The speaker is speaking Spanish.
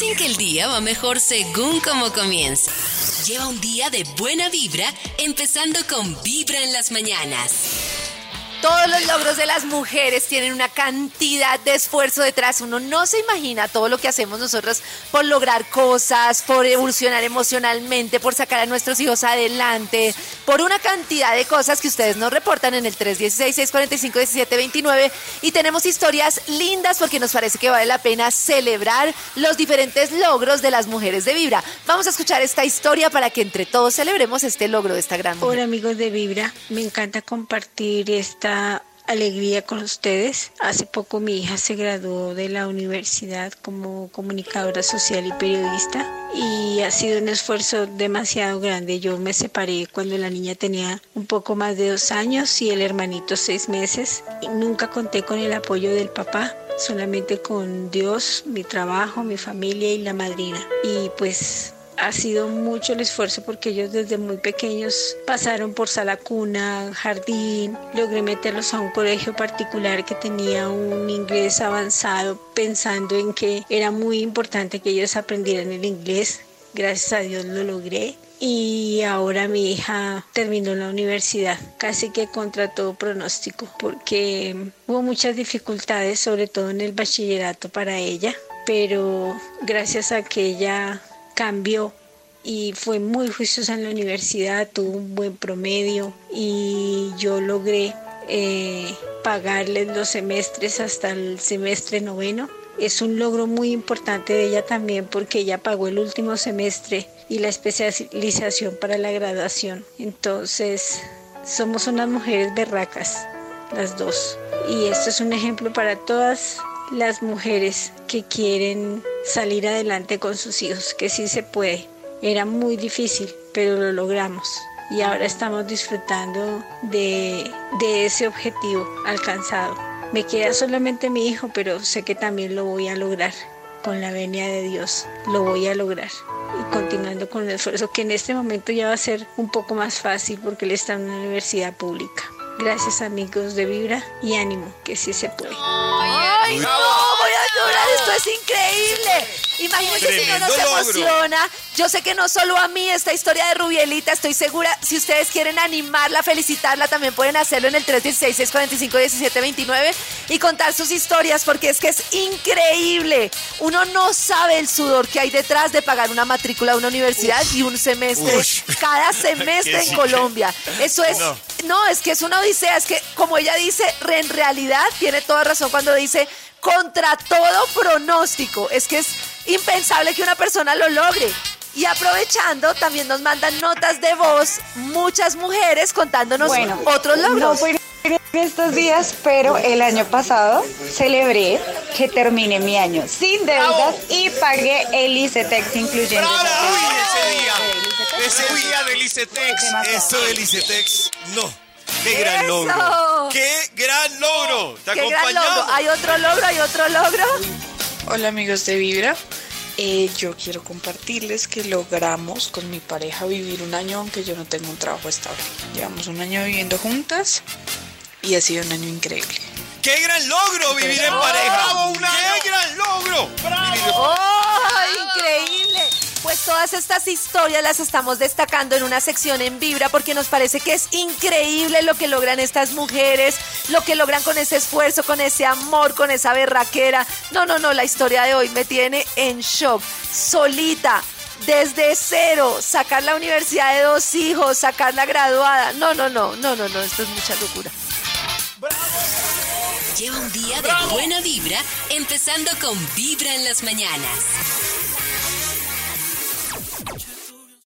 Dicen que el día va mejor según como comienza. Lleva un día de buena vibra, empezando con Vibra en las mañanas. Todos los logros de las mujeres tienen una cantidad de esfuerzo detrás. Uno no se imagina todo lo que hacemos nosotros por lograr cosas, por evolucionar emocionalmente, por sacar a nuestros hijos adelante, por una cantidad de cosas que ustedes nos reportan en el 316-645-1729. Y tenemos historias lindas porque nos parece que vale la pena celebrar los diferentes logros de las mujeres de Vibra. Vamos a escuchar esta historia para que entre todos celebremos este logro de esta gran mujer. Hola amigos de Vibra, me encanta compartir esta alegría con ustedes. Hace poco mi hija se graduó de la universidad como comunicadora social y periodista y ha sido un esfuerzo demasiado grande. Yo me separé cuando la niña tenía un poco más de dos años y el hermanito seis meses. Y nunca conté con el apoyo del papá, solamente con Dios, mi trabajo, mi familia y la madrina. Y pues ha sido mucho el esfuerzo porque ellos desde muy pequeños pasaron por sala cuna, jardín, logré meterlos a un colegio particular que tenía un inglés avanzado pensando en que era muy importante que ellos aprendieran el inglés. Gracias a Dios lo logré. Y ahora mi hija terminó la universidad, casi que contra todo pronóstico, porque hubo muchas dificultades, sobre todo en el bachillerato para ella, pero gracias a que ella cambió y fue muy juiciosa en la universidad, tuvo un buen promedio y yo logré eh, pagarle los semestres hasta el semestre noveno. Es un logro muy importante de ella también porque ella pagó el último semestre y la especialización para la graduación. Entonces, somos unas mujeres berracas, las dos. Y esto es un ejemplo para todas las mujeres que quieren salir adelante con sus hijos, que sí se puede. Era muy difícil, pero lo logramos y ahora estamos disfrutando de, de ese objetivo alcanzado. Me queda solamente mi hijo, pero sé que también lo voy a lograr. Con la venia de Dios, lo voy a lograr. Y continuando con el esfuerzo, que en este momento ya va a ser un poco más fácil porque él está en una universidad pública. Gracias amigos de Vibra y ánimo, que sí se puede. ¡Ay! Esto es increíble. Imagínense si no nos Tremendo logro. emociona. Yo sé que no solo a mí esta historia de Rubielita, estoy segura, si ustedes quieren animarla, felicitarla, también pueden hacerlo en el 316-645-1729 y contar sus historias porque es que es increíble. Uno no sabe el sudor que hay detrás de pagar una matrícula a una universidad y un semestre, Ush. cada semestre en Colombia. Eso es, No. no, es que es una odisea, es que como ella dice, en realidad tiene toda razón cuando dice contra todo pronóstico. Es que es impensable que una persona lo logre. Y aprovechando, también nos mandan notas de voz muchas mujeres contándonos Bueno, otros No logros. fue en estos días, pero el año pasado celebré que terminé mi año sin deudas y pagué el ICETEX incluyendo. Ese día. El Ese día del ICETEX. Eso del ICETEX. No. Qué gran ¡Eso! logro. Qué gran logro. Te ¡Qué gran logro! ¿Hay otro logro? ¿Hay otro logro? Hola amigos de Vibra, Eh, yo quiero compartirles que logramos con mi pareja vivir un año aunque yo no tengo un trabajo estable. Llevamos un año viviendo juntas y ha sido un año increíble. ¡Qué gran logro vivir en pareja! ¡Qué gran logro! Vivir- ¡Oh, increíble! Todas estas historias las estamos destacando en una sección en Vibra porque nos parece que es increíble lo que logran estas mujeres, lo que logran con ese esfuerzo, con ese amor, con esa berraquera. No, no, no, la historia de hoy me tiene en shock. Solita, desde cero, sacar la universidad de dos hijos, sacar la graduada. No, no, no, no, no, no, esto es mucha locura. Lleva un día de buena vibra, empezando con Vibra en las mañanas.